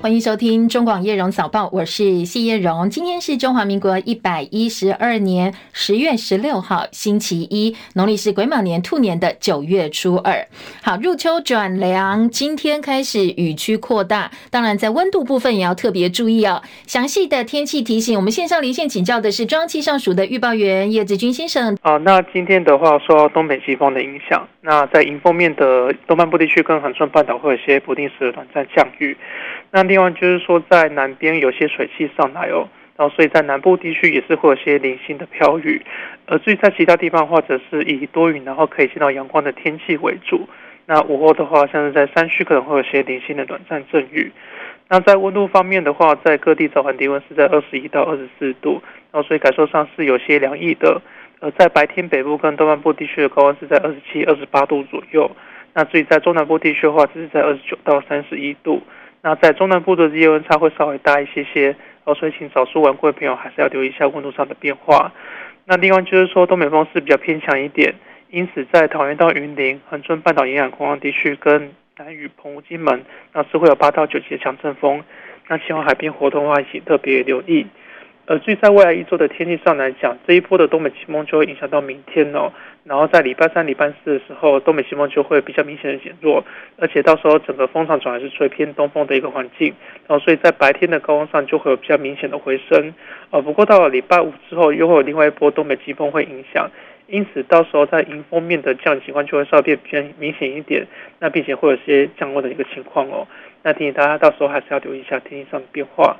欢迎收听中广叶荣早报，我是谢叶荣。今天是中华民国一百一十二年十月十六号，星期一，农历是癸卯年兔年的九月初二。好，入秋转凉，今天开始雨区扩大，当然在温度部分也要特别注意哦。详细的天气提醒，我们线上连线请教的是中央气象署的预报员叶志军先生。啊，那今天的话受到东北季风的影响，那在迎风面的东半部地区跟恒春半岛会有一些不定时的短暂降雨。那另外就是说，在南边有些水汽上来哦，然后所以在南部地区也是会有些零星的飘雨，而至于在其他地方或者是以多云然后可以见到阳光的天气为主。那午后的话，像是在山区可能会有些零星的短暂阵雨。那在温度方面的话，在各地早晚低温是在二十一到二十四度，然后所以感受上是有些凉意的。而在白天北部跟东半部地区的高温是在二十七、二十八度左右。那至于在中南部地区的话，只是在二十九到三十一度。那在中南部的日夜温差会稍微大一些些，哦，所以请少数玩过的朋友还是要留意一下温度上的变化。那另外就是说，东北风是比较偏强一点，因此在桃园到云林、恒春半岛沿海空旷地区跟南屿、澎湖、金门，那是会有八到九级的强阵风。那前往海边活动的话，请特别留意。呃，至于在未来一周的天气上来讲，这一波的东北季风就会影响到明天哦。然后在礼拜三、礼拜四的时候，东北季风就会比较明显的减弱，而且到时候整个风场转还是吹偏东风的一个环境。然后所以在白天的高温上就会有比较明显的回升。呃，不过到了礼拜五之后，又会有另外一波东北季风会影响，因此到时候在迎风面的降雨情况就会稍微变偏明显一点。那并且会有些降温的一个情况哦。那提醒大家到时候还是要留意一下天气上的变化。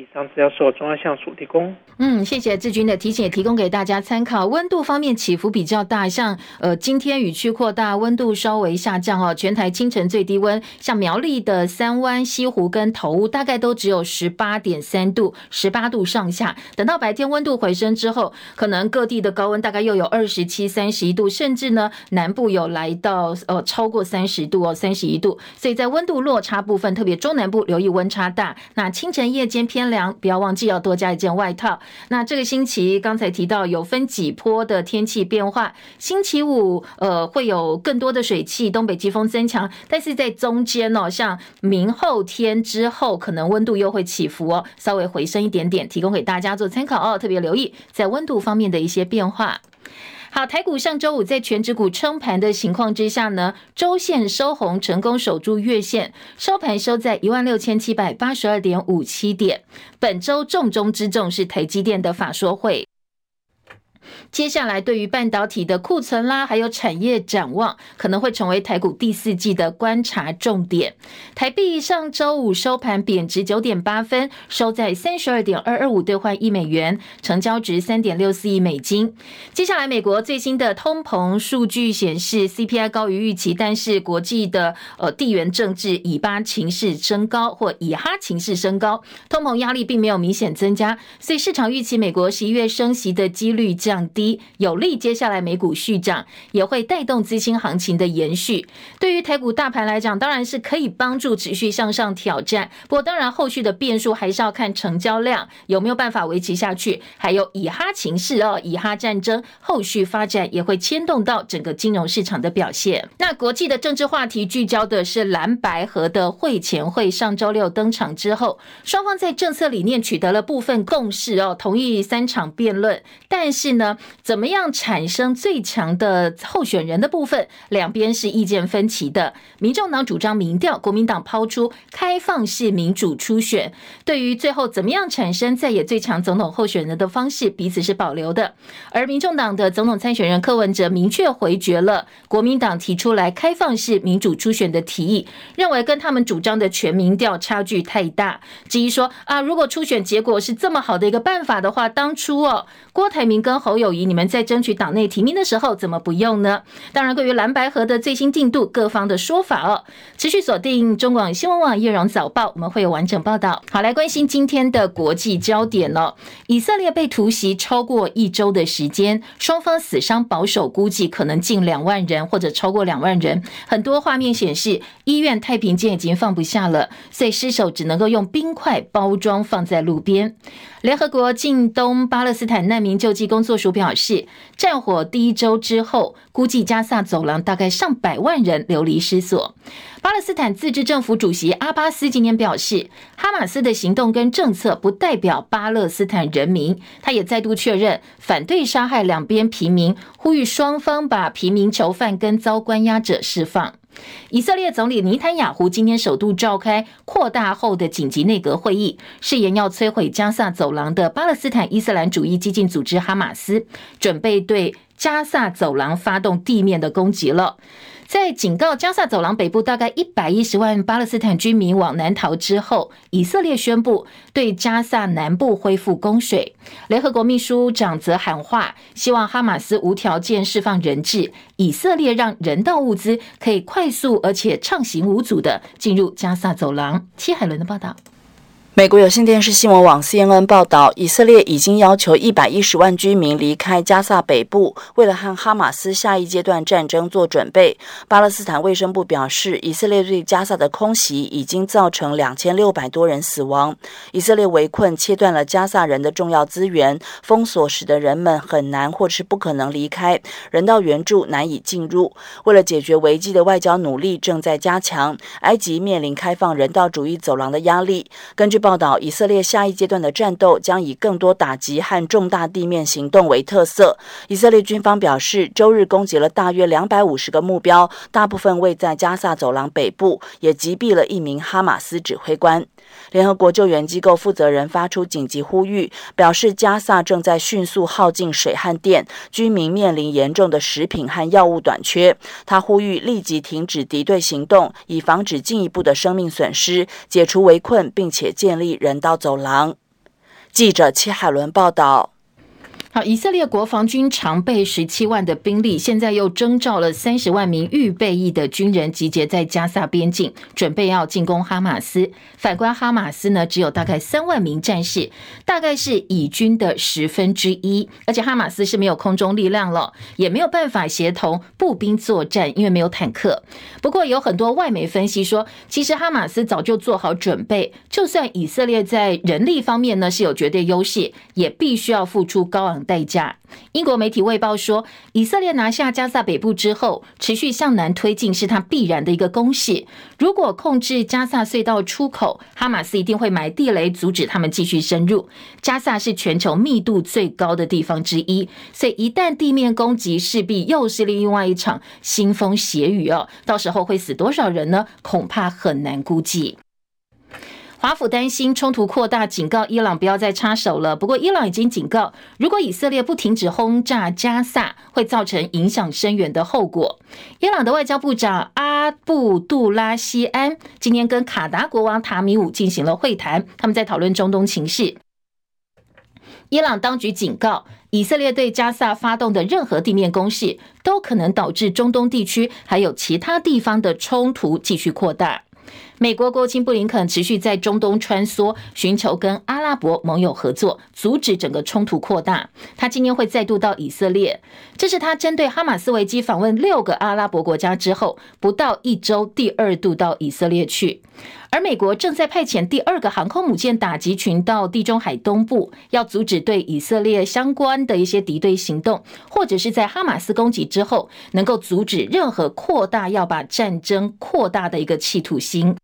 以上资料受中央气象署提供。嗯，谢谢志军的提醒，也提供给大家参考。温度方面起伏比较大，像呃今天雨区扩大，温度稍微下降哦。全台清晨最低温，像苗栗的三湾、西湖跟头屋，大概都只有十八点三度，十八度上下。等到白天温度回升之后，可能各地的高温大概又有二十七、三十一度，甚至呢南部有来到呃超过三十度哦，三十一度。所以在温度落差部分，特别中南部留意温差大。那清晨夜间偏凉，不要忘记要多加一件外套。那这个星期刚才提到有分几波的天气变化，星期五呃会有更多的水汽，东北季风增强，但是在中间哦，像明后天之后，可能温度又会起伏哦，稍微回升一点点，提供给大家做参考哦，特别留意在温度方面的一些变化。好，台股上周五在全指股撑盘的情况之下呢，周线收红，成功守住月线，收盘收在一万六千七百八十二点五七点。本周重中之重是台积电的法说会。接下来，对于半导体的库存啦，还有产业展望，可能会成为台股第四季的观察重点。台币上周五收盘贬值九点八分，收在三十二点二二五兑换一美元，成交值三点六四亿美金。接下来，美国最新的通膨数据显示 CPI 高于预期，但是国际的呃地缘政治以巴情势升高或以哈情势升高，通膨压力并没有明显增加，所以市场预期美国十一月升息的几率降。低有利接下来美股续涨，也会带动资金行情的延续。对于台股大盘来讲，当然是可以帮助持续向上挑战。不过，当然后续的变数还是要看成交量有没有办法维持下去，还有以哈情势哦，以哈战争后续发展也会牵动到整个金融市场的表现。那国际的政治话题聚焦的是蓝白合的会前会，上周六登场之后，双方在政策理念取得了部分共识哦，同意三场辩论，但是呢，怎么样产生最强的候选人的部分，两边是意见分歧的。民众党主张民调，国民党抛出开放式民主初选。对于最后怎么样产生在野最强总统候选人的方式，彼此是保留的。而民众党的总统参选人柯文哲明确回绝了国民党提出来开放式民主初选的提议，认为跟他们主张的全民调差距太大。质疑说啊，如果初选结果是这么好的一个办法的话，当初哦，郭台铭跟侯友谊，你们在争取党内提名的时候，怎么不用呢？当然，关于蓝白河的最新进度，各方的说法哦，持续锁定中广新闻网叶荣早报，我们会有完整报道。好，来关心今天的国际焦点哦。以色列被突袭超过一周的时间，双方死伤保守估计可能近两万人，或者超过两万人。很多画面显示，医院太平间已经放不下了，所以尸首只能够用冰块包装放在路边。联合国近东巴勒斯坦难民救济工作署表示，战火第一周之后，估计加萨走廊大概上百万人流离失所。巴勒斯坦自治政府主席阿巴斯今天表示，哈马斯的行动跟政策不代表巴勒斯坦人民。他也再度确认反对杀害两边平民，呼吁双方把平民囚犯跟遭关押者释放。以色列总理尼坦雅胡今天首度召开扩大后的紧急内阁会议，誓言要摧毁加萨走廊的巴勒斯坦伊斯兰主义激进组织哈马斯，准备对加萨走廊发动地面的攻击了。在警告加萨走廊北部大概一百一十万巴勒斯坦居民往南逃之后，以色列宣布对加萨南部恢复供水。联合国秘书长则喊话，希望哈马斯无条件释放人质，以色列让人道物资可以快速而且畅行无阻地进入加萨走廊。戚海伦的报道。美国有线电视新闻网 CNN 报道，以色列已经要求一百一十万居民离开加萨北部，为了和哈马斯下一阶段战争做准备。巴勒斯坦卫生部表示，以色列对加萨的空袭已经造成两千六百多人死亡。以色列围困，切断了加萨人的重要资源，封锁使得人们很难或是不可能离开，人道援助难以进入。为了解决危机的外交努力正在加强，埃及面临开放人道主义走廊的压力。根据报道，以色列下一阶段的战斗将以更多打击和重大地面行动为特色。以色列军方表示，周日攻击了大约两百五十个目标，大部分位在加萨走廊北部，也击毙了一名哈马斯指挥官。联合国救援机构负责人发出紧急呼吁，表示加萨正在迅速耗尽水和电，居民面临严重的食品和药物短缺。他呼吁立即停止敌对行动，以防止进一步的生命损失，解除围困，并且建立人道走廊。记者戚海伦报道。好，以色列国防军常备十七万的兵力，现在又征召了三十万名预备役的军人集结在加萨边境，准备要进攻哈马斯。反观哈马斯呢，只有大概三万名战士，大概是以军的十分之一。而且哈马斯是没有空中力量了，也没有办法协同步兵作战，因为没有坦克。不过有很多外媒分析说，其实哈马斯早就做好准备，就算以色列在人力方面呢是有绝对优势，也必须要付出高昂代价。英国媒体卫报说，以色列拿下加萨北部之后，持续向南推进是它必然的一个攻势。如果控制加萨隧道出口，哈马斯一定会埋地雷，阻止他们继续深入。加萨是全球密度最高的地方之一，所以一旦地面攻击，势必又是另外一场腥风血雨哦。到时候会死多少人呢？恐怕很难估计。华府担心冲突扩大，警告伊朗不要再插手了。不过，伊朗已经警告，如果以色列不停止轰炸加萨，会造成影响深远的后果。伊朗的外交部长阿布杜拉西安今天跟卡达国王塔米武进行了会谈，他们在讨论中东情势。伊朗当局警告，以色列对加萨发动的任何地面攻势，都可能导致中东地区还有其他地方的冲突继续扩大。美国国务卿布林肯持续在中东穿梭，寻求跟阿拉伯盟友合作，阻止整个冲突扩大。他今天会再度到以色列，这是他针对哈马斯危机访问六个阿拉伯国家之后，不到一周第二度到以色列去。而美国正在派遣第二个航空母舰打击群到地中海东部，要阻止对以色列相关的一些敌对行动，或者是在哈马斯攻击之后，能够阻止任何扩大要把战争扩大的一个企图心。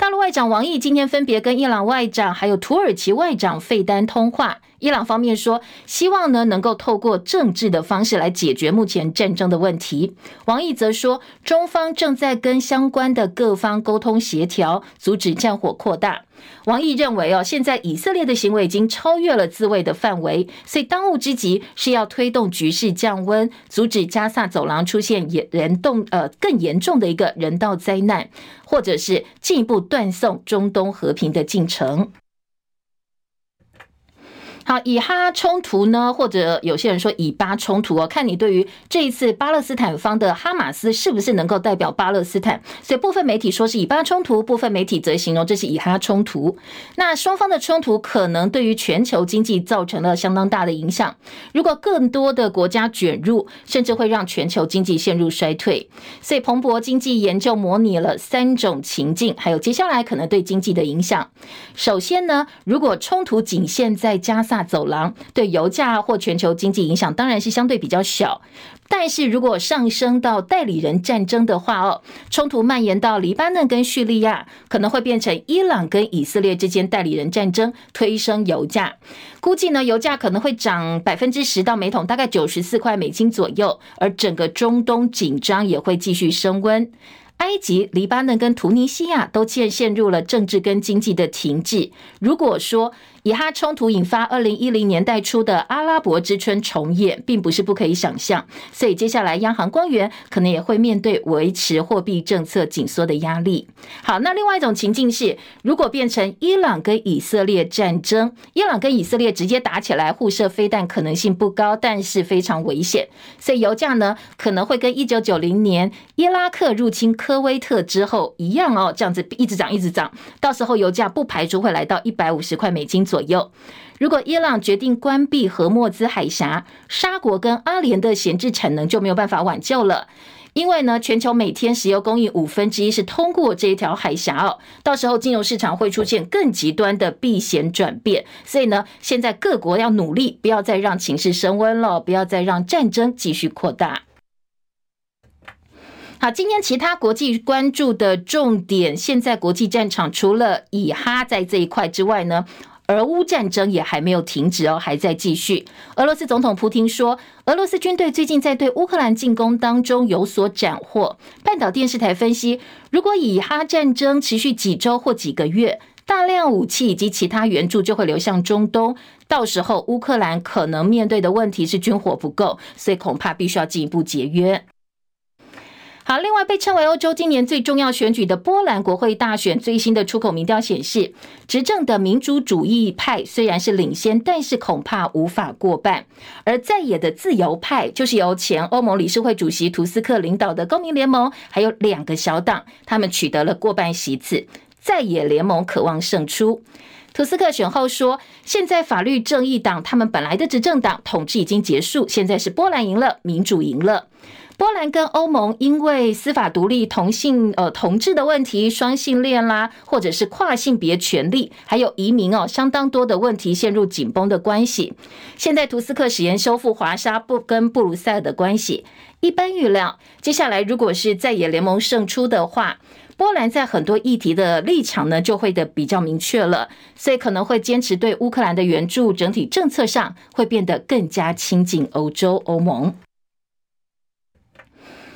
大陆外长王毅今天分别跟伊朗外长还有土耳其外长费丹通话。伊朗方面说，希望呢能够透过政治的方式来解决目前战争的问题。王毅则说，中方正在跟相关的各方沟通协调，阻止战火扩大。王毅认为哦，现在以色列的行为已经超越了自卫的范围，所以当务之急是要推动局势降温，阻止加萨走廊出现严严重呃更严重的一个人道灾难，或者是进一步断送中东和平的进程。好，以哈冲突呢，或者有些人说以巴冲突哦，看你对于这一次巴勒斯坦方的哈马斯是不是能够代表巴勒斯坦？所以部分媒体说是以巴冲突，部分媒体则形容这是以哈冲突。那双方的冲突可能对于全球经济造成了相当大的影响。如果更多的国家卷入，甚至会让全球经济陷入衰退。所以彭博经济研究模拟了三种情境，还有接下来可能对经济的影响。首先呢，如果冲突仅限在加萨。走廊，对油价或全球经济影响当然是相对比较小。但是如果上升到代理人战争的话哦，冲突蔓延到黎巴嫩跟叙利亚，可能会变成伊朗跟以色列之间代理人战争，推升油价。估计呢，油价可能会涨百分之十到每桶大概九十四块美金左右，而整个中东紧张也会继续升温。埃及、黎巴嫩跟突尼西亚都渐陷入了政治跟经济的停滞。如果说，以哈冲突引发二零一零年代初的阿拉伯之春重演，并不是不可以想象。所以接下来央行官员可能也会面对维持货币政策紧缩的压力。好，那另外一种情境是，如果变成伊朗跟以色列战争，伊朗跟以色列直接打起来，互射飞弹可能性不高，但是非常危险。所以油价呢可能会跟一九九零年伊拉克入侵科威特之后一样哦，这样子一直涨一直涨，到时候油价不排除会来到一百五十块美金左右。如果伊朗决定关闭荷默兹海峡，沙国跟阿联的闲置产能就没有办法挽救了。因为呢，全球每天石油供应五分之一是通过这一条海峡哦。到时候金融市场会出现更极端的避险转变。所以呢，现在各国要努力，不要再让情势升温了，不要再让战争继续扩大。好，今天其他国际关注的重点，现在国际战场除了以哈在这一块之外呢？俄乌战争也还没有停止哦，还在继续。俄罗斯总统普丁说，俄罗斯军队最近在对乌克兰进攻当中有所斩获。半岛电视台分析，如果以哈战争持续几周或几个月，大量武器以及其他援助就会流向中东，到时候乌克兰可能面对的问题是军火不够，所以恐怕必须要进一步节约。好，另外被称为欧洲今年最重要选举的波兰国会大选，最新的出口民调显示，执政的民主主义派虽然是领先，但是恐怕无法过半。而在野的自由派，就是由前欧盟理事会主席图斯克领导的公民联盟，还有两个小党，他们取得了过半席次。在野联盟渴望胜出。图斯克选后说，现在法律正义党他们本来的执政党统治已经结束，现在是波兰赢了，民主赢了。波兰跟欧盟因为司法独立、同性呃同志的问题、双性恋啦，或者是跨性别权利，还有移民哦，相当多的问题陷入紧绷的关系。现在图斯克誓言修复华沙不跟布鲁塞尔的关系。一般预料，接下来如果是在野联盟胜出的话，波兰在很多议题的立场呢就会的比较明确了，所以可能会坚持对乌克兰的援助，整体政策上会变得更加亲近欧洲欧盟。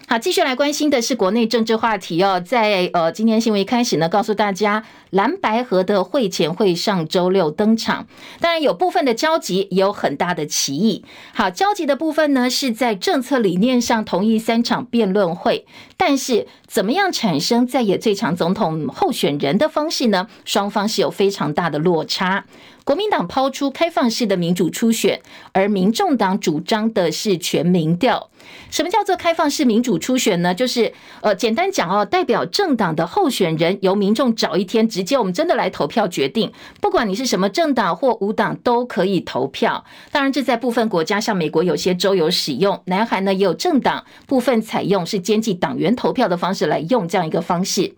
好，继续来关心的是国内政治话题哦。在呃，今天新闻一开始呢，告诉大家蓝白河的会前会上周六登场。当然有部分的交集，也有很大的歧义。好，交集的部分呢，是在政策理念上同意三场辩论会，但是怎么样产生在野最强总统候选人的方式呢？双方是有非常大的落差。国民党抛出开放式的民主初选，而民众党主张的是全民调。什么叫做开放式民主初选呢？就是呃，简单讲哦，代表政党的候选人由民众找一天，直接我们真的来投票决定。不管你是什么政党或无党都可以投票。当然，这在部分国家，像美国有些州有使用，南韩呢也有政党部分采用是监记党员投票的方式来用这样一个方式。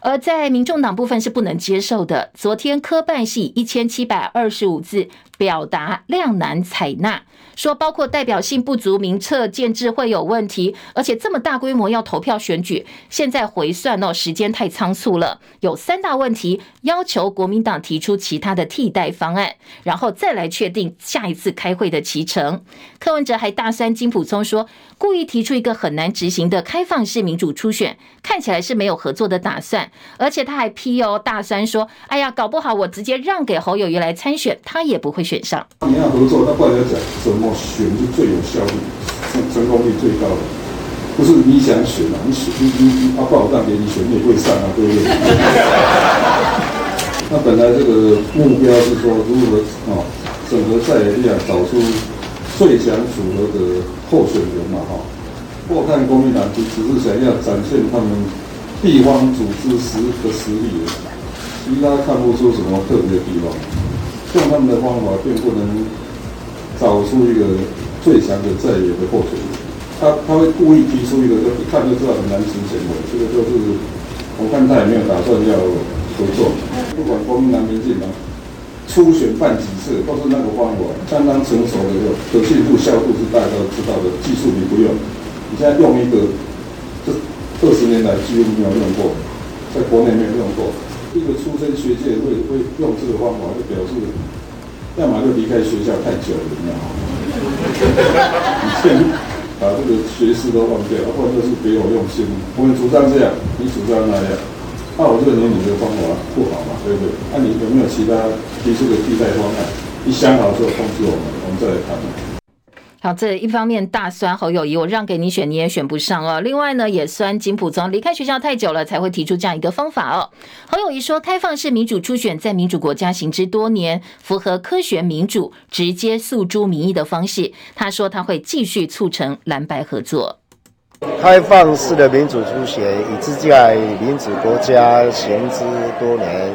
而在民众党部分是不能接受的。昨天科办系一千七百二十五字表达量难采纳，说包括代表性不足、名册建制会有问题，而且这么大规模要投票选举，现在回算哦，时间太仓促了，有三大问题，要求国民党提出其他的替代方案，然后再来确定下一次开会的期程。柯文哲还大三金溥聪说，故意提出一个很难执行的开放式民主初选，看起来是没有合作的打算。而且他还批哦，大三说：“哎呀，搞不好我直接让给侯友宜来参选，他也不会选上。”你要合作，那不然要讲怎么选是最有效率、成功率最高的？不是你想选啊，你选你你你，他不好当给你选，你会上啊，对不对？那本来这个目标是说，如何哦，整合在野力量，找出最想组合的候选人嘛，哈。我看国民党只只是想要展现他们。地方组织实的实力，其他看不出什么特别的地方。用他们的方法，并不能找出一个最强的在野的候选人。他他会故意提出一个，就一看就知道很难实现的。这个就是，我看他也没有打算要合作。不管国民党、民进党，初选办几次都是那个方法，相当成熟的，可信度、效度是大家都知道的。技术你不用，你现在用一个，这二十年来几乎没有用过，在国内没有用过。一个出身学界会会用这个方法，就表示要么就离开学校太久了，你知道吗？以前把这个学识都忘掉，或者是别有用心。我们主张这样，你主张那样。那我认为你的方法不好嘛，对不对？那、你有没有其他提出的替代方案？你想好之后通知我们，我们再来谈。好，这一方面大酸侯友宜，我让给你选，你也选不上哦。另外呢，也酸金普聪离开学校太久了，才会提出这样一个方法哦。侯友宜说，开放式民主初选在民主国家行之多年，符合科学民主、直接诉诸民意的方式。他说，他会继续促成蓝白合作。开放式的民主初选已经在民主国家行之多年，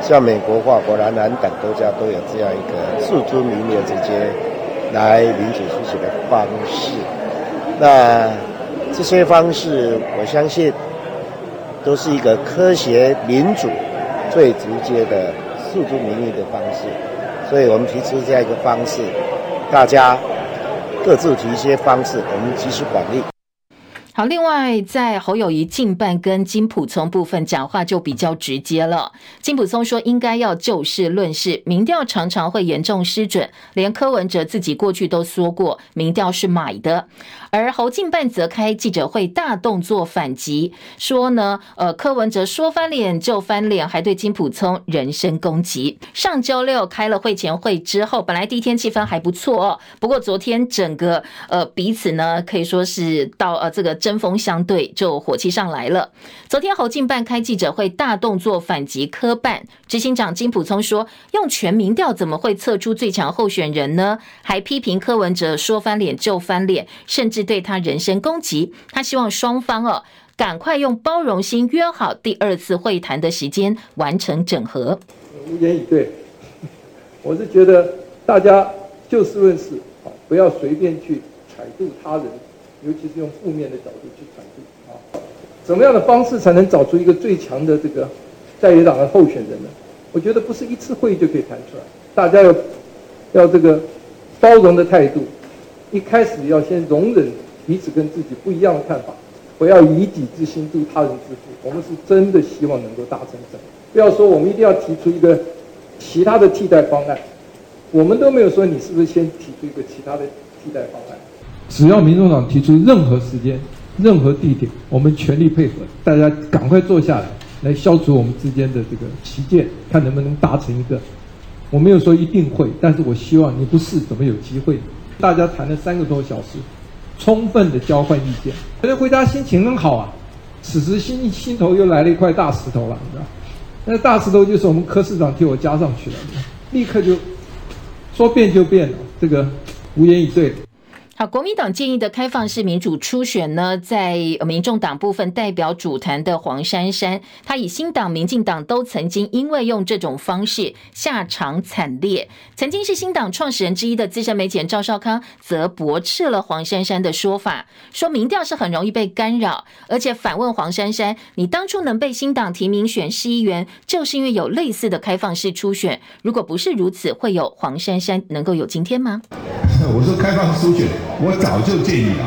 像美国、法国、南南等国家都有这样一个诉诸民意的直接来理解书写的方式。那这些方式，我相信都是一个科学民主最直接的诉诸民意的方式。所以我们提出这样一个方式，大家各自提一些方式，我们及时管理。好，另外在侯友谊近办跟金普聪部分讲话就比较直接了。金普聪说，应该要就事论事，民调常常会严重失准，连柯文哲自己过去都说过，民调是买的。而侯近办则开记者会，大动作反击，说呢，呃，柯文哲说翻脸就翻脸，还对金普聪人身攻击。上周六开了会前会之后，本来第一天气氛还不错哦，不过昨天整个呃彼此呢可以说是到呃这个针锋相对，就火气上来了。昨天侯近办开记者会，大动作反击柯办，执行长金溥聪说，用全民调怎么会测出最强候选人呢？还批评柯文哲说翻脸就翻脸，甚至。对他人身攻击，他希望双方哦赶快用包容心约好第二次会谈的时间，完成整合。无言以对，我是觉得大家就事论事，不要随便去揣度他人，尤其是用负面的角度去传递啊。怎么样的方式才能找出一个最强的这个在野党的候选人呢？我觉得不是一次会议就可以谈出来，大家要要这个包容的态度。一开始要先容忍彼此跟自己不一样的看法，不要以己之心度他人之腹。我们是真的希望能够达成什么，不要说我们一定要提出一个其他的替代方案，我们都没有说你是不是先提出一个其他的替代方案。只要民众党提出任何时间、任何地点，我们全力配合，大家赶快坐下来，来消除我们之间的这个歧见，看能不能达成一个。我没有说一定会，但是我希望你不试怎么有机会？大家谈了三个多小时，充分的交换意见，觉得回家心情很好啊。此时心心头又来了一块大石头了，你知道？那大石头就是我们柯市长替我加上去了，立刻就说变就变了，这个无言以对。好，国民党建议的开放式民主初选呢，在民众党部分代表主谈的黄珊珊，他以新党、民进党都曾经因为用这种方式下场惨烈。曾经是新党创始人之一的资深媒体人赵少康，则驳斥了黄珊珊的说法，说民调是很容易被干扰，而且反问黄珊珊：“你当初能被新党提名选市议员，就是因为有类似的开放式初选？如果不是如此，会有黄珊珊能够有今天吗？”我说开放式初选。我早就建议了，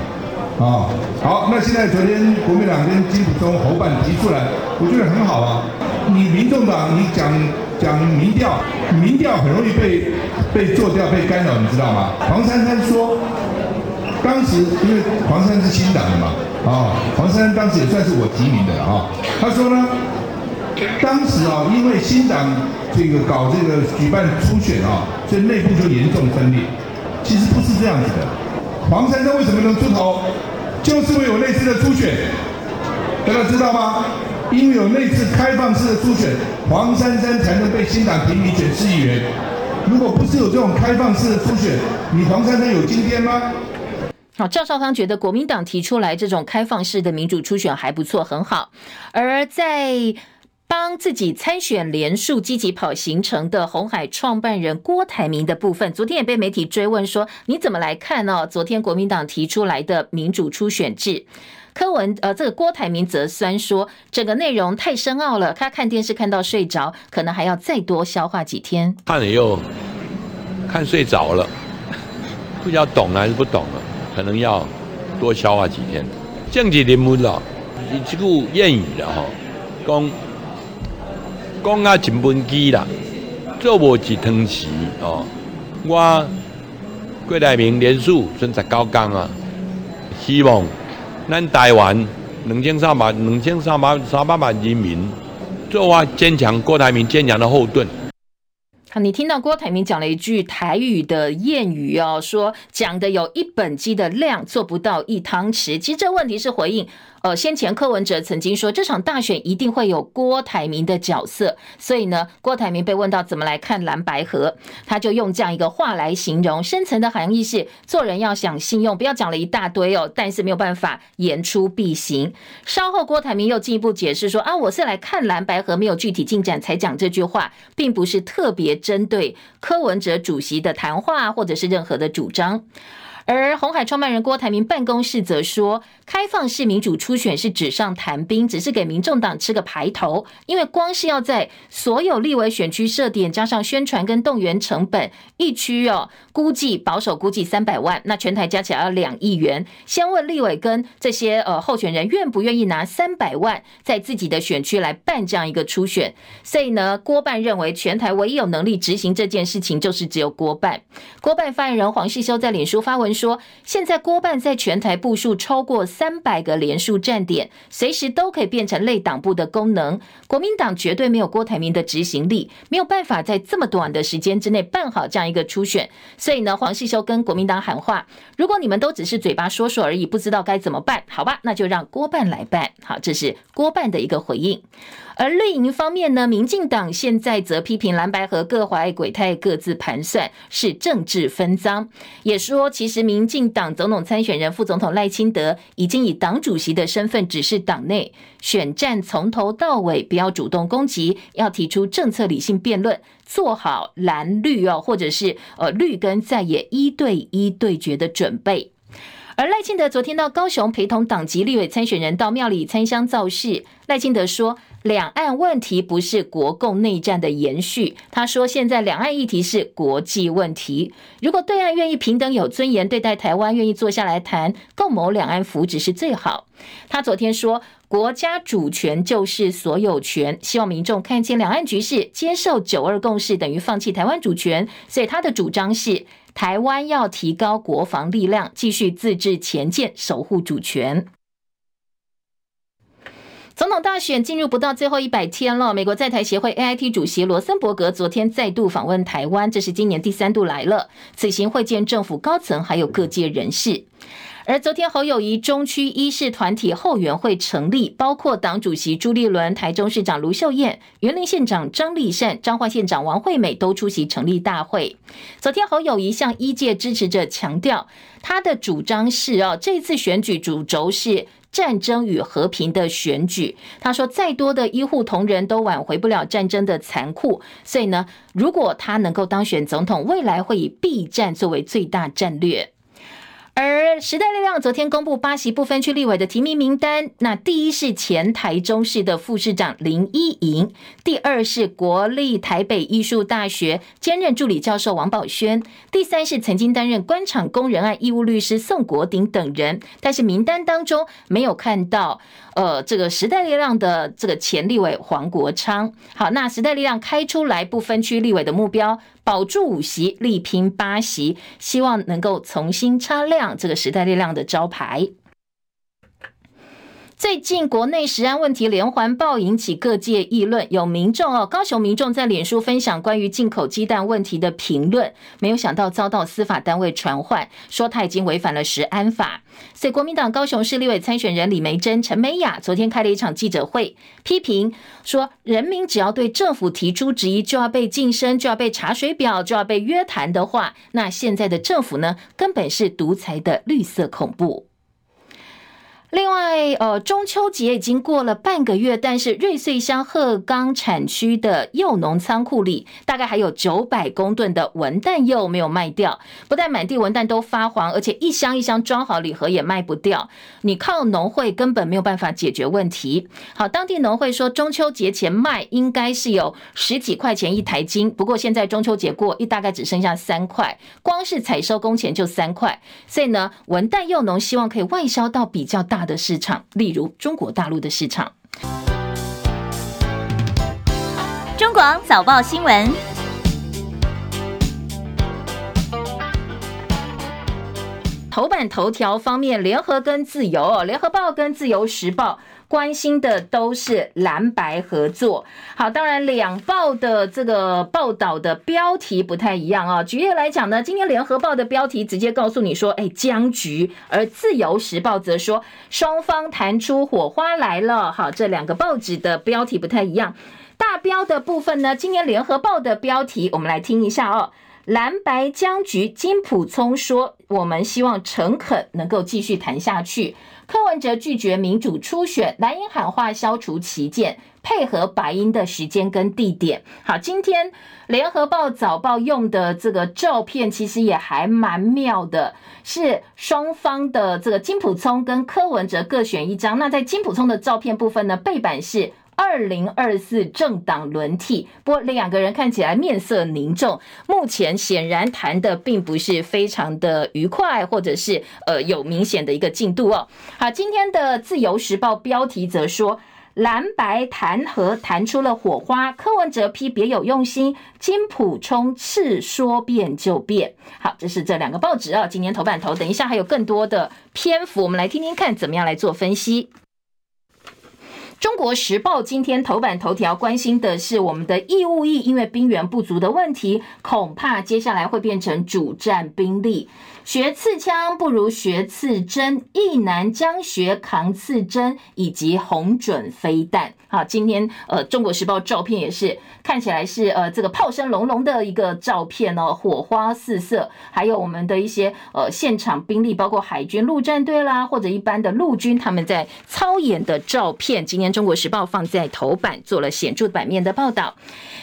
啊，好，那现在昨天国民党跟金溥聪侯办提出来，我觉得很好啊。你民众党你讲讲民调，民调很容易被被做掉、被干扰，你知道吗？黄珊珊说，当时因为黄珊是新党的嘛，啊，黄珊当时也算是我提名的啊。他说呢，当时啊，因为新党这个搞这个举办初选啊，所以内部就严重分裂。其实不是这样子的。黄珊珊为什么能出头？就是因为有类似的初选，大家知道吗？因为有类似开放式的初选，黄珊珊才能被新党提名选市议员。如果不是有这种开放式的初选，你黄珊珊有今天吗？好，赵少康觉得国民党提出来这种开放式的民主初选还不错，很好。而在帮自己参选连署积极跑行程的红海创办人郭台铭的部分，昨天也被媒体追问说：“你怎么来看呢？”昨天国民党提出来的民主初选制，柯文呃，这个郭台铭则酸说，整个内容太深奥了，他看电视看到睡着，可能还要再多消化几天。看了又看睡着了，不知道懂还是不懂了，可能要多消化几天。政治人物了，一句谚语了哈，讲讲啊，真本机啦，做无一汤匙哦。我郭台铭连署剩十九天啊，希望咱台湾两千三百两千三百三百万人民做我坚强郭台铭坚强的后盾。好，你听到郭台铭讲了一句台语的谚语哦，说讲的有一本鸡的量，做不到一汤匙。其实这问题是回应。呃，先前柯文哲曾经说，这场大选一定会有郭台铭的角色，所以呢，郭台铭被问到怎么来看蓝白合，他就用这样一个话来形容，深层的含义是做人要讲信用，不要讲了一大堆哦，但是没有办法言出必行。稍后郭台铭又进一步解释说啊，我是来看蓝白合，没有具体进展才讲这句话，并不是特别针对柯文哲主席的谈话或者是任何的主张。而红海创办人郭台铭办公室则说，开放式民主初选是纸上谈兵，只是给民众党吃个排头。因为光是要在所有立委选区设点，加上宣传跟动员成本，一区哦，估计保守估计三百万，那全台加起来要两亿元。先问立委跟这些呃候选人愿不愿意拿三百万在自己的选区来办这样一个初选？所以呢，郭办认为全台唯一有能力执行这件事情，就是只有郭办。郭办发言人黄世修在脸书发文。说现在郭办在全台部署超过三百个连署站点，随时都可以变成类党部的功能。国民党绝对没有郭台铭的执行力，没有办法在这么短的时间之内办好这样一个初选。所以呢，黄世修跟国民党喊话：如果你们都只是嘴巴说说而已，不知道该怎么办，好吧，那就让郭办来办。好，这是郭办的一个回应。而绿营方面呢，民进党现在则批评蓝白和各怀鬼胎，各自盘算是政治分赃，也说其实民进党总统参选人副总统赖清德已经以党主席的身份指示党内选战从头到尾不要主动攻击，要提出政策理性辩论，做好蓝绿哦，或者是呃绿跟在野一对一对决的准备。而赖清德昨天到高雄陪同党籍立委参选人到庙里参香造势，赖清德说，两岸问题不是国共内战的延续。他说，现在两岸议题是国际问题，如果对岸愿意平等有尊严对待台湾，愿意坐下来谈，共谋两岸福祉是最好。他昨天说，国家主权就是所有权，希望民众看清两岸局势，接受九二共识等于放弃台湾主权，所以他的主张是。台湾要提高国防力量，继续自制前舰，守护主权。总统大选进入不到最后一百天了，美国在台协会 AIT 主席罗森伯格昨天再度访问台湾，这是今年第三度来了。此行会见政府高层，还有各界人士。而昨天侯友谊中区医事团体后援会成立，包括党主席朱立伦、台中市长卢秀燕、员林县长张丽善、彰化县长王惠美都出席成立大会。昨天侯友谊向医界支持者强调，他的主张是哦，这次选举主轴是战争与和平的选举。他说，再多的医护同仁都挽回不了战争的残酷，所以呢，如果他能够当选总统，未来会以避战作为最大战略。而时代力量昨天公布巴西部分区立委的提名名单，那第一是前台中市的副市长林依莹，第二是国立台北艺术大学兼任助理教授王宝轩，第三是曾经担任官场工人案义务律师宋国鼎等人，但是名单当中没有看到。呃，这个时代力量的这个前立委黄国昌，好，那时代力量开出来不分区立委的目标，保住五席，力拼八席，希望能够重新擦亮这个时代力量的招牌。最近国内食安问题连环爆，引起各界议论。有民众哦，高雄民众在脸书分享关于进口鸡蛋问题的评论，没有想到遭到司法单位传唤，说他已经违反了食安法。所以国民党高雄市立委参选人李梅珍、陈美雅昨天开了一场记者会，批评说，人民只要对政府提出质疑，就要被晋升，就要被查水表，就要被约谈的话，那现在的政府呢，根本是独裁的绿色恐怖。另外，呃，中秋节已经过了半个月，但是瑞穗乡鹤冈产区的幼农仓库里，大概还有九百公吨的文旦柚没有卖掉。不但满地文旦都发黄，而且一箱一箱装好礼盒也卖不掉。你靠农会根本没有办法解决问题。好，当地农会说，中秋节前卖应该是有十几块钱一台斤，不过现在中秋节过，一大概只剩下三块，光是采收工钱就三块。所以呢，文旦柚农希望可以外销到比较大的市场，例如中国大陆的市场。中广早报新闻，头版头条方面，联合跟自由，联合报跟自由时报。关心的都是蓝白合作。好，当然两报的这个报道的标题不太一样啊。举例来讲呢，今天联合报的标题直接告诉你说，哎，僵局；而自由时报则说双方谈出火花来了。好，这两个报纸的标题不太一样。大标的部分呢，今天联合报的标题我们来听一下哦。蓝白僵局，金溥聪说，我们希望诚恳能够继续谈下去。柯文哲拒绝民主初选，蓝营喊话消除旗舰，配合白营的时间跟地点。好，今天联合报早报用的这个照片其实也还蛮妙的，是双方的这个金普聪跟柯文哲各选一张。那在金普聪的照片部分呢，背板是。二零二四政党轮替，不过两个人看起来面色凝重，目前显然谈的并不是非常的愉快，或者是呃有明显的一个进度哦。好，今天的自由时报标题则说蓝白谈和谈出了火花，柯文哲批别有用心，金溥聪斥说变就变。好，这是这两个报纸啊，今天头版头，等一下还有更多的篇幅，我们来听听看怎么样来做分析。中国时报今天头版头条关心的是我们的义务役，因为兵源不足的问题，恐怕接下来会变成主战兵力。学刺枪不如学刺针，役男将学扛刺针以及红准飞弹。好，今天呃，中国时报照片也是看起来是呃这个炮声隆隆的一个照片哦，火花四射，还有我们的一些呃现场兵力，包括海军陆战队啦，或者一般的陆军他们在操演的照片。今天中国时报放在头版做了显著版面的报道，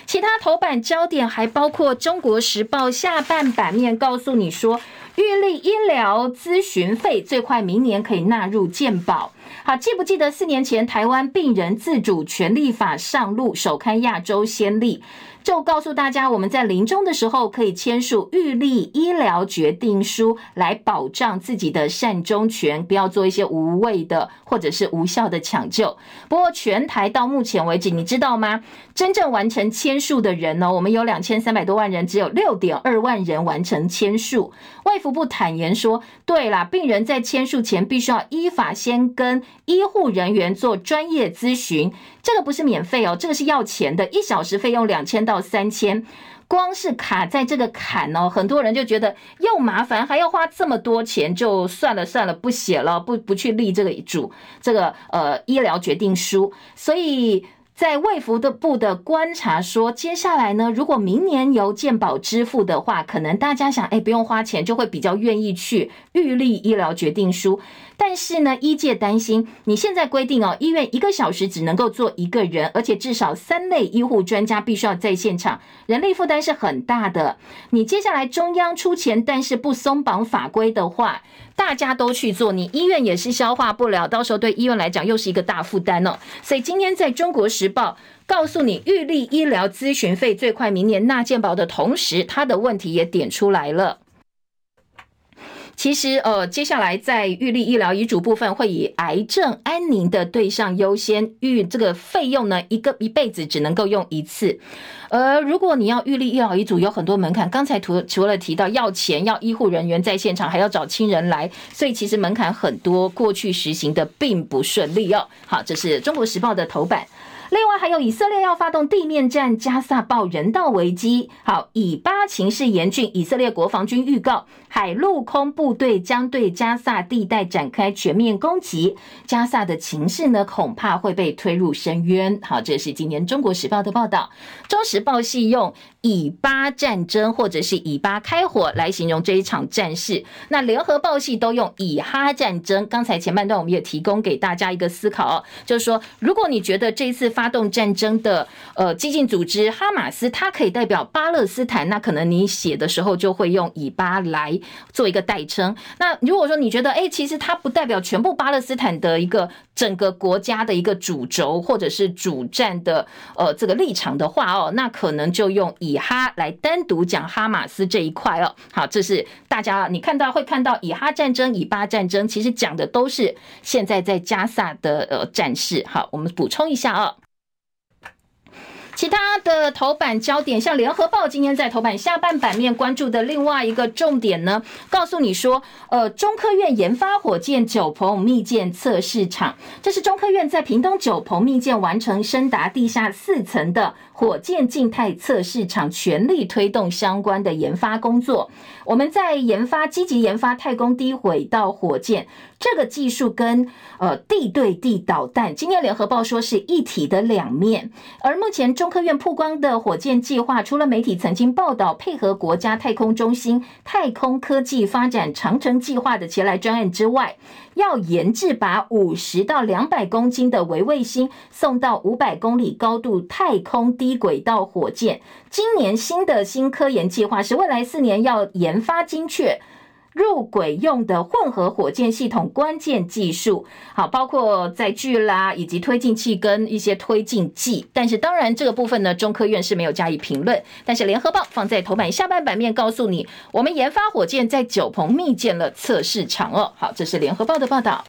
其他头版焦点还包括中国时报下半版面告诉你说。预立医疗咨询费最快明年可以纳入健保。好，记不记得四年前台湾病人自主权利法上路，首开亚洲先例。就告诉大家，我们在临终的时候可以签署预立医疗决定书，来保障自己的善终权，不要做一些无谓的或者是无效的抢救。不过，全台到目前为止，你知道吗？真正完成签署的人呢？我们有两千三百多万人，只有六点二万人完成签署。卫福部坦言说，对啦，病人在签署前必须要依法先跟医护人员做专业咨询。这个不是免费哦，这个是要钱的，一小时费用两千到三千，光是卡在这个坎哦，很多人就觉得又麻烦，还要花这么多钱，就算了算了，不写了，不不去立这个主这个呃医疗决定书，所以。在卫福的部的观察说，接下来呢，如果明年由健保支付的话，可能大家想，哎，不用花钱，就会比较愿意去预立医疗决定书。但是呢，医界担心，你现在规定哦，医院一个小时只能够做一个人，而且至少三类医护专家必须要在现场，人力负担是很大的。你接下来中央出钱，但是不松绑法规的话。大家都去做，你医院也是消化不了，到时候对医院来讲又是一个大负担哦。所以今天在中国时报告诉你，预立医疗咨询费最快明年纳健保的同时，他的问题也点出来了。其实，呃，接下来在预立医疗遗嘱部分，会以癌症安宁的对象优先，预这个费用呢，一个一辈子只能够用一次。而如果你要预立医疗遗嘱，有很多门槛。刚才除除了提到要钱、要医护人员在现场，还要找亲人来，所以其实门槛很多。过去实行的并不顺利哦。好，这是中国时报的头版。另外还有以色列要发动地面战，加萨爆人道危机。好，以巴情势严峻，以色列国防军预告，海陆空部队将对加萨地带展开全面攻击，加萨的情势呢，恐怕会被推入深渊。好，这是今年《中国时报》的报道，《中时报》系用以巴战争或者是以巴开火来形容这一场战事，那《联合报》系都用以哈战争。刚才前半段我们也提供给大家一个思考哦，就是说，如果你觉得这次发发动战争的呃激进组织哈马斯，它可以代表巴勒斯坦，那可能你写的时候就会用以巴来做一个代称。那如果说你觉得哎，其实它不代表全部巴勒斯坦的一个整个国家的一个主轴或者是主战的呃这个立场的话哦，那可能就用以哈来单独讲哈马斯这一块哦。好，这是大家你看到会看到以哈战争、以巴战争，其实讲的都是现在在加萨的呃战事。好，我们补充一下哦。其他的头版焦点，像联合报今天在头版下半版面关注的另外一个重点呢，告诉你说，呃，中科院研发火箭九鹏密件测试场，这是中科院在屏东九鹏密件完成深达地下四层的火箭静态测试场，全力推动相关的研发工作。我们在研发，积极研发太空低轨道火箭。这个技术跟呃地对地导弹，今天联合报说是一体的两面。而目前中科院曝光的火箭计划，除了媒体曾经报道配合国家太空中心太空科技发展长城计划的前来专案之外，要研制把五十到两百公斤的微卫星送到五百公里高度太空低轨道火箭。今年新的新科研计划是未来四年要研发精确。入轨用的混合火箭系统关键技术，好，包括载具啦，以及推进器跟一些推进剂。但是当然这个部分呢，中科院是没有加以评论。但是联合报放在头版下半版面告诉你，我们研发火箭在九鹏密建了测试场哦。好，这是联合报的报道。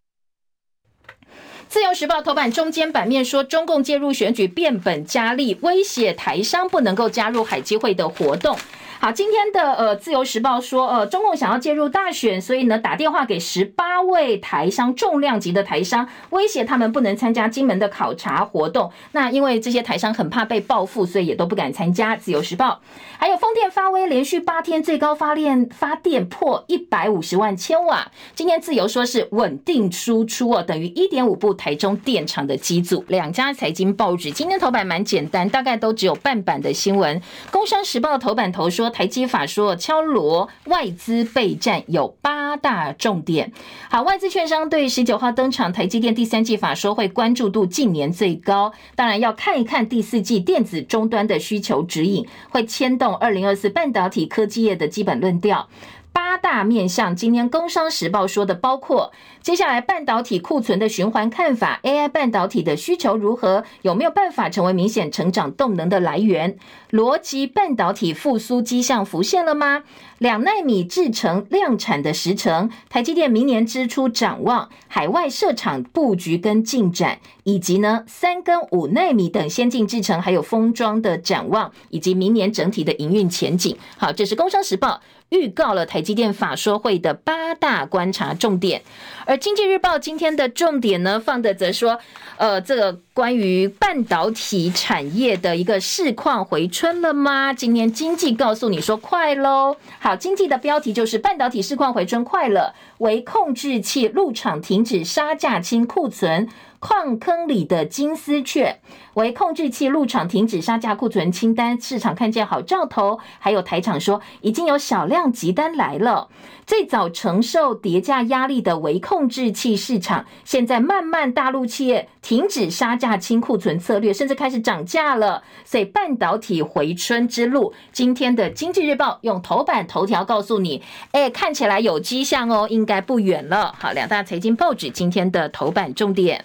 自由时报头版中间版面说，中共介入选举变本加厉，威胁台商不能够加入海基会的活动。好，今天的呃，《自由时报》说，呃，中共想要介入大选，所以呢，打电话给十八位台商，重量级的台商，威胁他们不能参加金门的考察活动。那因为这些台商很怕被报复，所以也都不敢参加。《自由时报》还有风电发威，连续八天最高发电发电破一百五十万千瓦。今天自由说是稳定输出哦，等于一点五部台中电厂的机组。两家财经报纸今天头版蛮简单，大概都只有半版的新闻。《工商时报》头版头说。台积法说敲锣外资备战有八大重点。好，外资券商对十九号登场台积电第三季法说会关注度近年最高，当然要看一看第四季电子终端的需求指引，会牵动二零二四半导体科技业的基本论调。八大面向，今天《工商时报》说的包括接下来半导体库存的循环看法，AI 半导体的需求如何，有没有办法成为明显成长动能的来源？逻辑半导体复苏迹象浮现了吗？两纳米制程量产的时程，台积电明年支出展望，海外设厂布局跟进展，以及呢三跟五纳米等先进制程还有封装的展望，以及明年整体的营运前景。好，这是《工商时报》。预告了台积电法说会的八大观察重点，而经济日报今天的重点呢，放的则说，呃，这个关于半导体产业的一个市况回春了吗？今天经济告诉你说快喽。好，经济的标题就是半导体市况回春快了，微控制器入场停止杀价清库存。矿坑里的金丝雀，微控制器入场停止杀价库存清单，市场看见好兆头。还有台厂说已经有少量急单来了。最早承受跌价压力的微控制器市场，现在慢慢大陆企业停止杀价清库存策略，甚至开始涨价了。所以半导体回春之路，今天的经济日报用头版头条告诉你，哎，看起来有迹象哦，应该不远了。好，两大财经报纸今天的头版重点。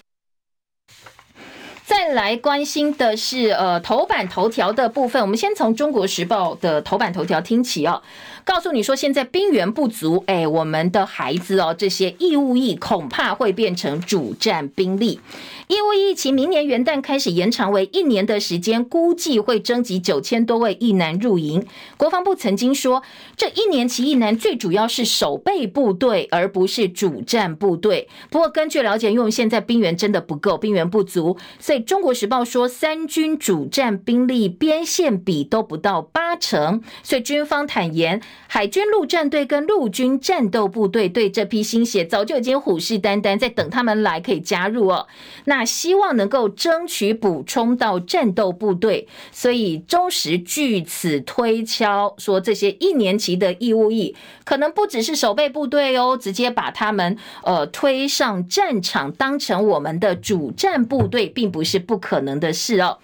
再来关心的是，呃，头版头条的部分，我们先从中国时报的头版头条听起哦。告诉你说，现在兵源不足，哎，我们的孩子哦，这些义务役恐怕会变成主战兵力。义务役期明年元旦开始延长为一年的时间，估计会征集九千多位役男入营。国防部曾经说，这一年期役男最主要是守备部队，而不是主战部队。不过根据了解，因为现在兵员真的不够，兵员不足，所以中国时报说，三军主战兵力边线比都不到八成。所以军方坦言，海军陆战队跟陆军战斗部队对这批新血早就已经虎视眈眈，在等他们来可以加入哦。那希望能够争取补充到战斗部队，所以中时据此推敲说，这些一年期的义务役可能不只是守备部队哦，直接把他们呃推上战场，当成我们的主战部队，并不是不可能的事哦。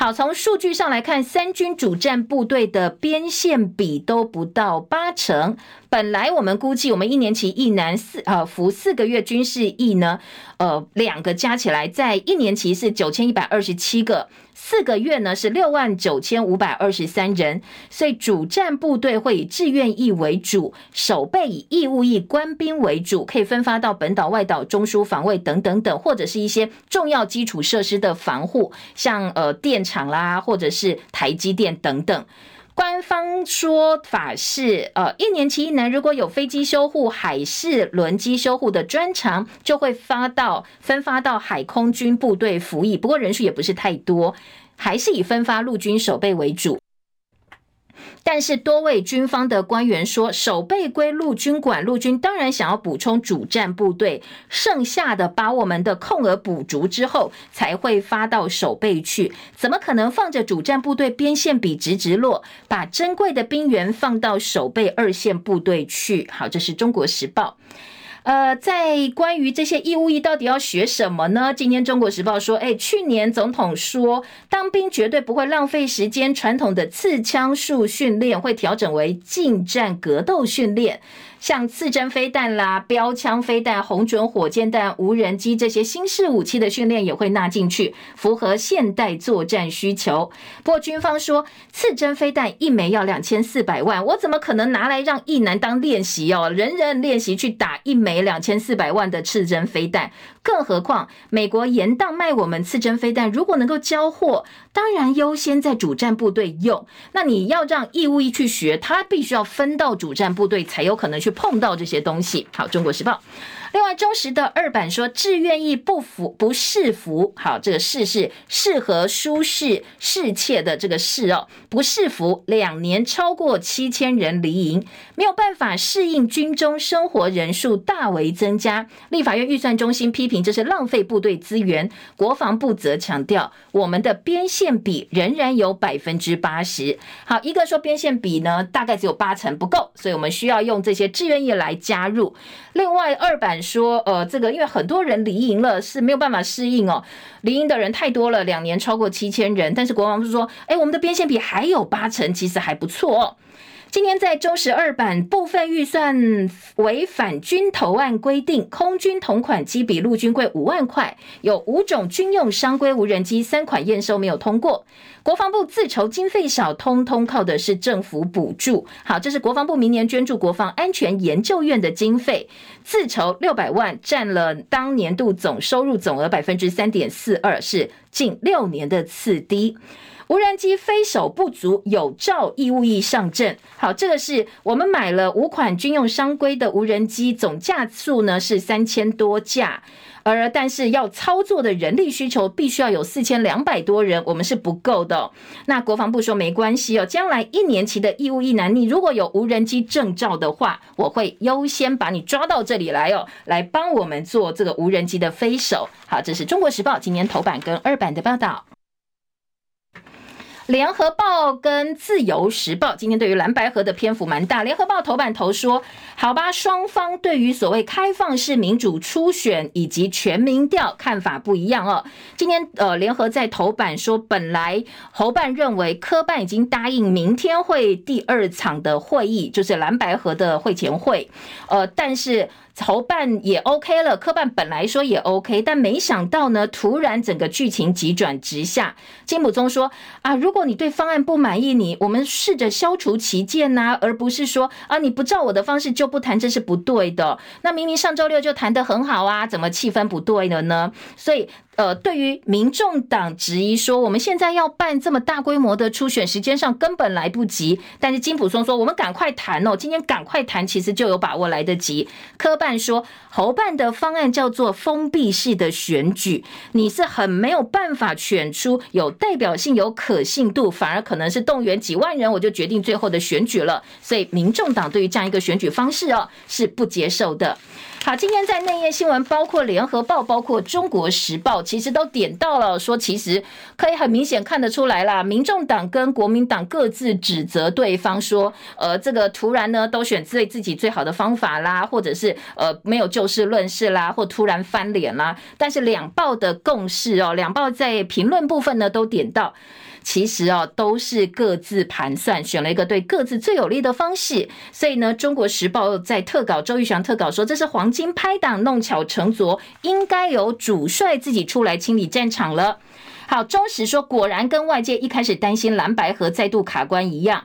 好，从数据上来看，三军主战部队的边线比都不到八成。本来我们估计，我们一年期一男四呃服四个月军事役呢，呃两个加起来在一年期是九千一百二十七个。四个月呢是六万九千五百二十三人，所以主战部队会以志愿役为主，守备以义务役官兵为主，可以分发到本岛、外岛、中枢防卫等等等，或者是一些重要基础设施的防护，像呃电厂啦，或者是台积电等等。官方说法是，呃，一年期一男如果有飞机修护、海事轮机修护的专长，就会发到分发到海空军部队服役，不过人数也不是太多，还是以分发陆军守备为主。但是多位军方的官员说，守备归陆军管，陆军当然想要补充主战部队，剩下的把我们的空额补足之后，才会发到守备去。怎么可能放着主战部队边线笔直直落，把珍贵的兵员放到守备二线部队去？好，这是中国时报。呃，在关于这些义务役到底要学什么呢？今天《中国时报》说，哎，去年总统说，当兵绝对不会浪费时间，传统的刺枪术训练会调整为近战格斗训练。像刺针飞弹啦、标枪飞弹、红准火箭弹、无人机这些新式武器的训练也会纳进去，符合现代作战需求。不过军方说，刺针飞弹一枚要两千四百万，我怎么可能拿来让一男当练习哦？人人练习去打一枚两千四百万的刺针飞弹。更何况，美国严当卖我们刺针飞弹，如果能够交货，当然优先在主战部队用。那你要让义务役去学，他必须要分到主战部队，才有可能去碰到这些东西。好，《中国时报》。另外，中时的二版说，志愿役不服不适服，好，这个适是适合、舒适、适切的这个适哦，不适服，两年超过七千人离营，没有办法适应军中生活人数大为增加。立法院预算中心批评这是浪费部队资源，国防部则强调，我们的边线比仍然有百分之八十。好，一个说边线比呢，大概只有八成不够，所以我们需要用这些志愿役来加入。另外，二版。说呃，这个因为很多人离营了，是没有办法适应哦。离营的人太多了，两年超过七千人。但是国王是说，哎，我们的边线比还有八成，其实还不错哦。今天在中十二版部分预算违反军投案规定，空军同款机比陆军贵五万块，有五种军用商规无人机三款验收没有通过。国防部自筹经费少，通通靠的是政府补助。好，这是国防部明年捐助国防安全研究院的经费，自筹六百万，占了当年度总收入总额百分之三点四二，是近六年的次低。无人机飞手不足，有照义务役上阵。好，这个是我们买了五款军用商规的无人机，总架数呢是三千多架，而但是要操作的人力需求必须要有四千两百多人，我们是不够的。那国防部说没关系哦，将来一年期的义务役男，你如果有无人机证照的话，我会优先把你抓到这里来哦，来帮我们做这个无人机的飞手。好，这是中国时报今年头版跟二版的报道。联合报跟自由时报今天对于蓝白合的篇幅蛮大。联合报头版头说：“好吧，双方对于所谓开放式民主初选以及全民调看法不一样哦。”今天呃，联合在头版说，本来侯办认为科办已经答应明天会第二场的会议，就是蓝白合的会前会，呃，但是。侯办也 OK 了，科办本来说也 OK，但没想到呢，突然整个剧情急转直下。金溥聪说啊，如果果你对方案不满意，你我们试着消除歧见呐、而不是说啊，你不照我的方式就不谈，这是不对的。那明明上周六就谈得很好啊，怎么气氛不对了呢？所以。呃，对于民众党质疑说，我们现在要办这么大规模的初选，时间上根本来不及。但是金溥聪说，我们赶快谈哦，今天赶快谈，其实就有把握来得及。科办说，侯办的方案叫做封闭式的选举，你是很没有办法选出有代表性、有可信度，反而可能是动员几万人，我就决定最后的选举了。所以民众党对于这样一个选举方式哦，是不接受的。好，今天在内页新闻，包括联合报、包括中国时报，其实都点到了，说其实可以很明显看得出来啦，民众党跟国民党各自指责对方说，呃，这个突然呢都选最自己最好的方法啦，或者是呃没有就事论事啦，或突然翻脸啦。但是两报的共识哦，两报在评论部分呢都点到。其实哦，都是各自盘算，选了一个对各自最有利的方式。所以呢，《中国时报》在特稿，周玉祥特稿说，这是黄金拍档，弄巧成拙，应该由主帅自己出来清理战场了。好，中时说，果然跟外界一开始担心蓝白河再度卡关一样。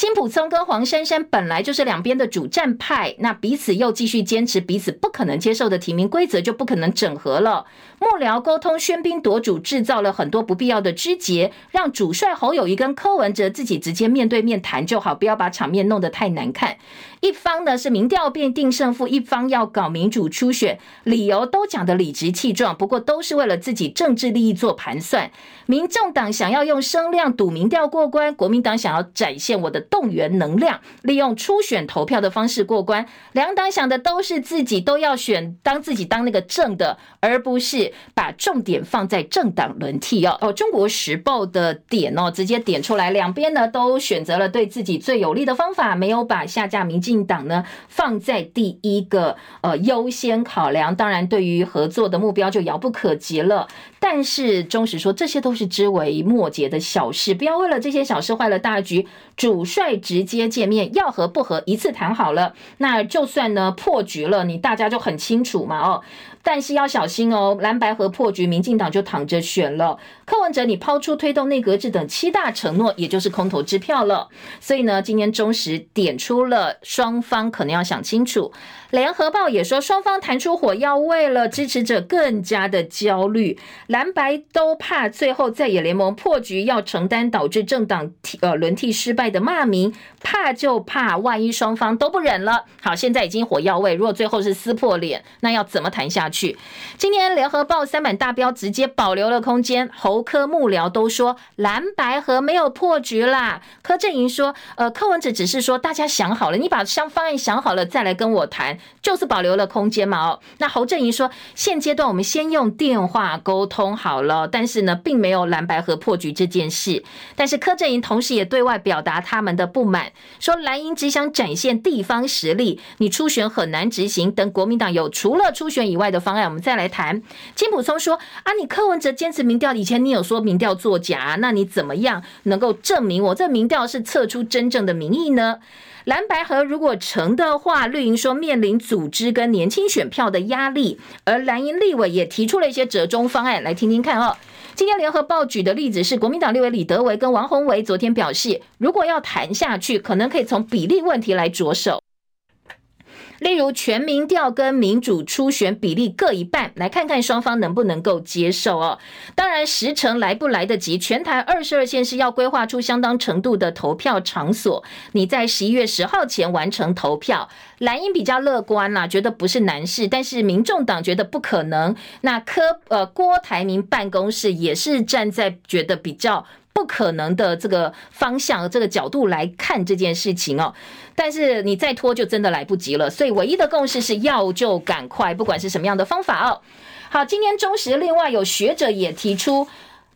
金普聪跟黄珊珊本来就是两边的主战派，那彼此又继续坚持彼此不可能接受的提名规则，就不可能整合了。幕僚沟通喧宾夺主，制造了很多不必要的枝节，让主帅侯友谊跟柯文哲自己直接面对面谈就好，不要把场面弄得太难看。一方呢是民调便定胜负，一方要搞民主初选，理由都讲得理直气壮，不过都是为了自己政治利益做盘算。民众党想要用声量赌民调过关，国民党想要展现我的动员能量，利用初选投票的方式过关。两党想的都是自己都要选，当自己当那个正的，而不是把重点放在政党轮替哦。哦，中国时报的点哦，直接点出来，两边呢都选择了对自己最有利的方法，没有把下架民进。进党呢放在第一个呃优先考量，当然对于合作的目标就遥不可及了。但是中时说，这些都是枝微末节的小事，不要为了这些小事坏了大局。主帅直接见面，要和不和一次谈好了，那就算呢破局了，你大家就很清楚嘛哦。但是要小心哦，蓝白合破局，民进党就躺着选了。柯文哲，你抛出推动内阁制等七大承诺，也就是空头支票了。所以呢，今天中时点出了双方可能要想清楚。联合报也说，双方谈出火药味了，支持者更加的焦虑，蓝白都怕最后在野联盟破局，要承担导致政党替呃轮替失败的骂名，怕就怕万一双方都不忍了。好，现在已经火药味，如果最后是撕破脸，那要怎么谈下去？今天联合报三版大标直接保留了空间，侯柯幕僚都说蓝白合没有破局啦。柯阵营说，呃，柯文哲只是说大家想好了，你把相方案想好了再来跟我谈。就是保留了空间嘛哦，那侯阵营说，现阶段我们先用电话沟通好了，但是呢，并没有蓝白合破局这件事。但是柯阵营同时也对外表达他们的不满，说蓝营只想展现地方实力，你初选很难执行，等国民党有除了初选以外的方案，我们再来谈。金普聪说啊，你柯文哲坚持民调，以前你有说民调作假，那你怎么样能够证明我这民调是测出真正的民意呢？蓝白合如果成的话，绿营说面临组织跟年轻选票的压力，而蓝营立委也提出了一些折中方案，来听听看哦。今天联合报举的例子是，国民党立委李德维跟王鸿薇昨天表示，如果要谈下去，可能可以从比例问题来着手。例如全民调跟民主初选比例各一半，来看看双方能不能够接受哦。当然时程来不来得及，全台二十二县市要规划出相当程度的投票场所，你在十一月十号前完成投票。蓝营比较乐观啦，觉得不是难事，但是民众党觉得不可能。那柯呃郭台铭办公室也是站在觉得比较。不可能的这个方向，这个角度来看这件事情哦。但是你再拖就真的来不及了，所以唯一的共识是要就赶快，不管是什么样的方法哦。好，今天中时另外有学者也提出。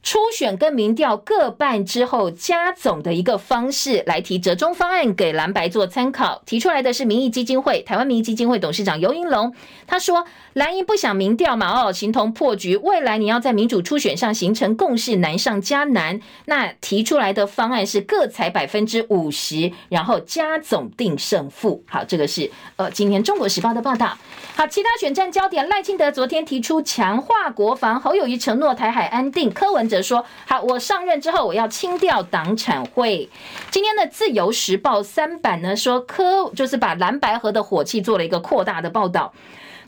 初选跟民调各半之后加总的一个方式来提折中方案给蓝白做参考。提出来的是民意基金会台湾民意基金会董事长尤英龙，他说蓝营不想民调嘛，哦，形同破局。未来你要在民主初选上形成共识，难上加难。那提出来的方案是各采百分之五十，然后加总定胜负。好，这个是呃今天中国时报的报道。好，其他选战焦点，赖清德昨天提出强化国防，侯友谊承诺台海安定，柯文说好，我上任之后我要清掉党产会。今天的自由时报三版呢说科就是把蓝白河的火气做了一个扩大的报道。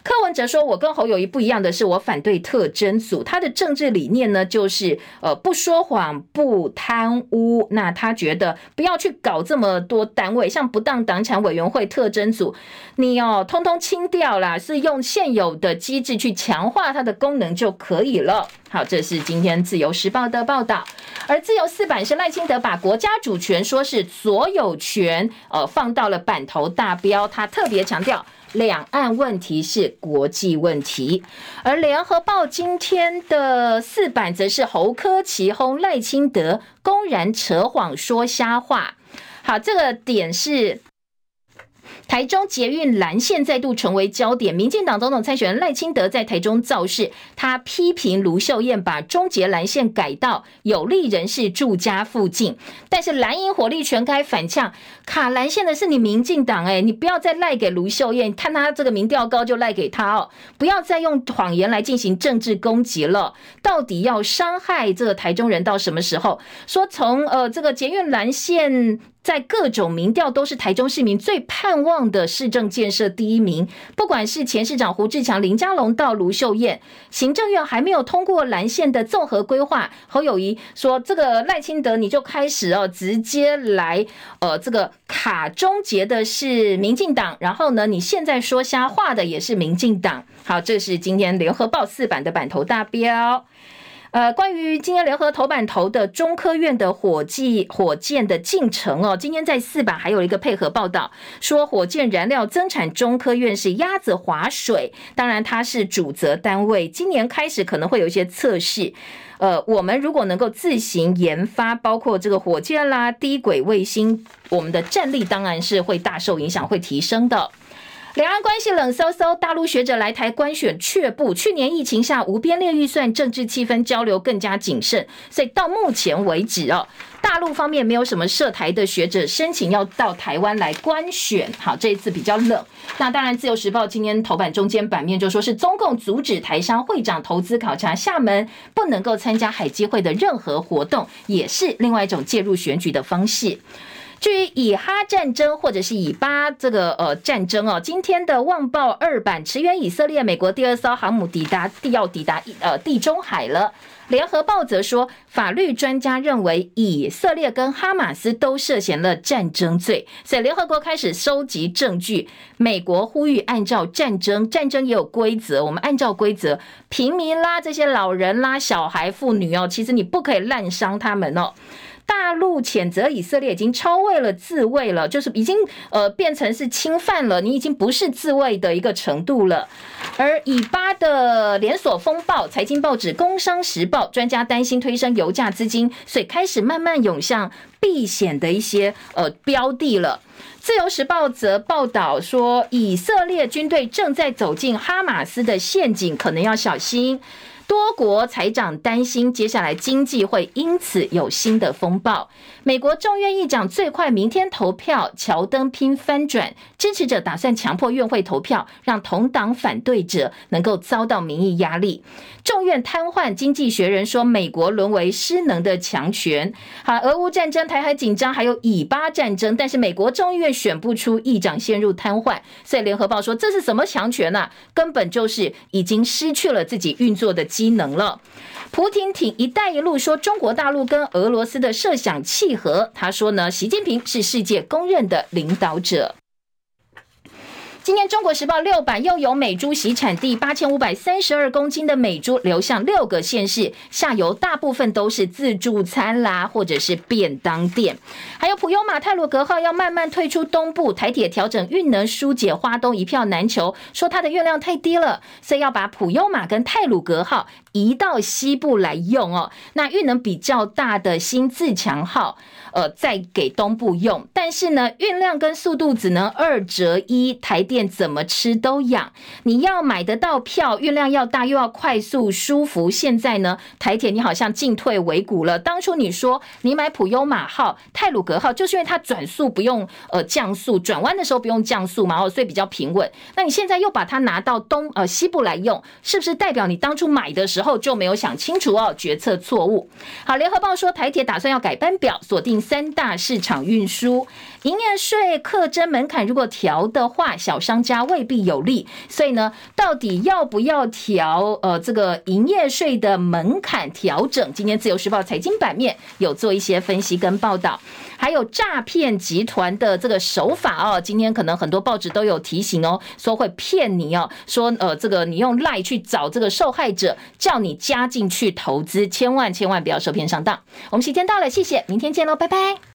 柯文哲说：“我跟侯友宜不一样的是，我反对特征组。他的政治理念呢，就是呃不说谎、不贪污。那他觉得不要去搞这么多单位，像不当党产委员会、特征组，你哦通通清掉啦，是用现有的机制去强化它的功能就可以了。”好，这是今天自由时报的报道。而自由四版是赖清德把国家主权说是所有权，呃放到了版头大标，他特别强调。两岸问题是国际问题，而联合报今天的四版则是侯科齐轰赖清德，公然扯谎说瞎话。好，这个点是。台中捷运蓝线再度成为焦点，民进党总统参选人赖清德在台中造势，他批评卢秀燕把中捷蓝线改到有利人士住家附近，但是蓝营火力全开反呛，卡蓝线的是你民进党哎，你不要再赖给卢秀燕，看他这个民调高就赖给他哦，不要再用谎言来进行政治攻击了，到底要伤害这个台中人到什么时候？说从呃这个捷运蓝线。在各种民调都是台中市民最盼望的市政建设第一名，不管是前市长胡志强、林佳龙到卢秀燕，行政院还没有通过蓝线的综合规划，侯友宜说这个赖清德你就开始哦，直接来呃这个卡终结的是民进党，然后呢你现在说瞎话的也是民进党，好，这是今天联合报四版的版头大标。呃，关于今天联合头版头的中科院的火计火箭的进程哦，今天在四版还有一个配合报道，说火箭燃料增产中科院是鸭子划水，当然它是主责单位，今年开始可能会有一些测试。呃，我们如果能够自行研发，包括这个火箭啦、低轨卫星，我们的战力当然是会大受影响，会提升的。两岸关系冷飕飕，大陆学者来台官选却步。去年疫情下无编列预算，政治气氛交流更加谨慎，所以到目前为止哦，大陆方面没有什么涉台的学者申请要到台湾来观选。好，这一次比较冷。那当然，自由时报今天头版中间版面就说是中共阻止台商会长投资考察厦门，不能够参加海基会的任何活动，也是另外一种介入选举的方式。至于以哈战争或者是以巴这个呃战争哦，今天的《旺报》二版驰援以色列，美国第二艘航母抵达地要抵达呃地中海了。联合报则说，法律专家认为以色列跟哈马斯都涉嫌了战争罪，所以联合国开始收集证据。美国呼吁按照战争，战争也有规则，我们按照规则，平民啦、这些老人啦、小孩、妇女哦，其实你不可以滥伤他们哦。大陆谴责以色列已经超越了自卫了，就是已经呃变成是侵犯了，你已经不是自卫的一个程度了。而以巴的连锁风暴，财经报纸《工商时报》专家担心推升油价资金，所以开始慢慢涌向避险的一些呃标的了。自由时报则报道说，以色列军队正在走进哈马斯的陷阱，可能要小心。多国财长担心，接下来经济会因此有新的风暴。美国众院议长最快明天投票，乔登拼翻转，支持者打算强迫院会投票，让同党反对者能够遭到民意压力。众院瘫痪，经济学人说美国沦为失能的强权。好，俄乌战争、台海紧张，还有以巴战争，但是美国众议院选不出议长，陷入瘫痪。所以联合报说，这是什么强权呢、根本就是已经失去了自己运作的机能了。蒲亭挺“一带一路”说中国大陆跟俄罗斯的设想契合。他说呢，习近平是世界公认的领导者。今天《中国时报》六版又有美猪洗产地八千五百三十二公斤的美猪流向六个县市，下游大部分都是自助餐啦，或者是便当店。还有普悠玛泰鲁格号要慢慢退出东部，台铁调整运能疏解花东一票难求，说它的运量太低了，所以要把普悠玛跟泰鲁格号移到西部来用哦。那运能比较大的新自强号，呃，再给东部用。但是呢，运量跟速度只能二折一，台电怎么吃都痒。你要买得到票，运量要大，又要快速舒服。现在呢，台铁你好像进退维谷了。当初你说你买普悠玛号、泰鲁格号，就是因为它转速不用呃降速，转弯的时候不用降速嘛，哦，所以比较平稳。那你现在又把它拿到东呃西部来用，是不是代表你当初买的时候候就没有想清楚哦？决策错误。好，联合报说台铁打算要改班表，锁定三大市场运输。营业税课征门槛如果调的话，小商家未必有利。所以呢，到底要不要调？呃，这个营业税的门槛调整，今天自由时报财经版面有做一些分析跟报道。还有诈骗集团的这个手法哦，今天可能很多报纸都有提醒哦，说会骗你哦，说呃这个你用赖去找这个受害者，叫你加进去投资，千万千万不要受骗上当。我们时间到了，谢谢，明天见喽，拜拜。